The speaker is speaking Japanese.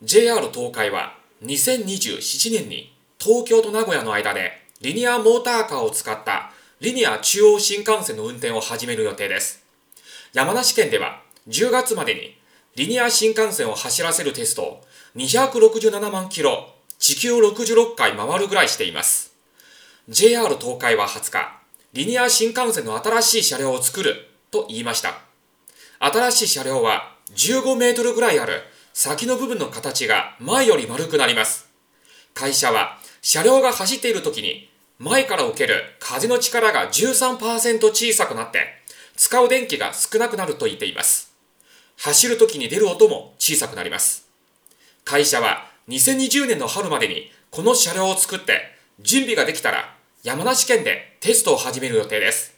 JR 東海は2027年に東京と名古屋の間でリニアモーターカーを使ったリニア中央新幹線の運転を始める予定です。山梨県では10月までにリニア新幹線を走らせるテストを267万キロ、地球66回回るぐらいしています。JR 東海は20日、リニア新幹線の新しい車両を作ると言いました。新しい車両は15メートルぐらいある先の部分の形が前より丸くなります。会社は車両が走っている時に前から受ける風の力が13%小さくなって使う電気が少なくなると言っています。走る時に出る音も小さくなります。会社は2020年の春までにこの車両を作って準備ができたら山梨県でテストを始める予定です。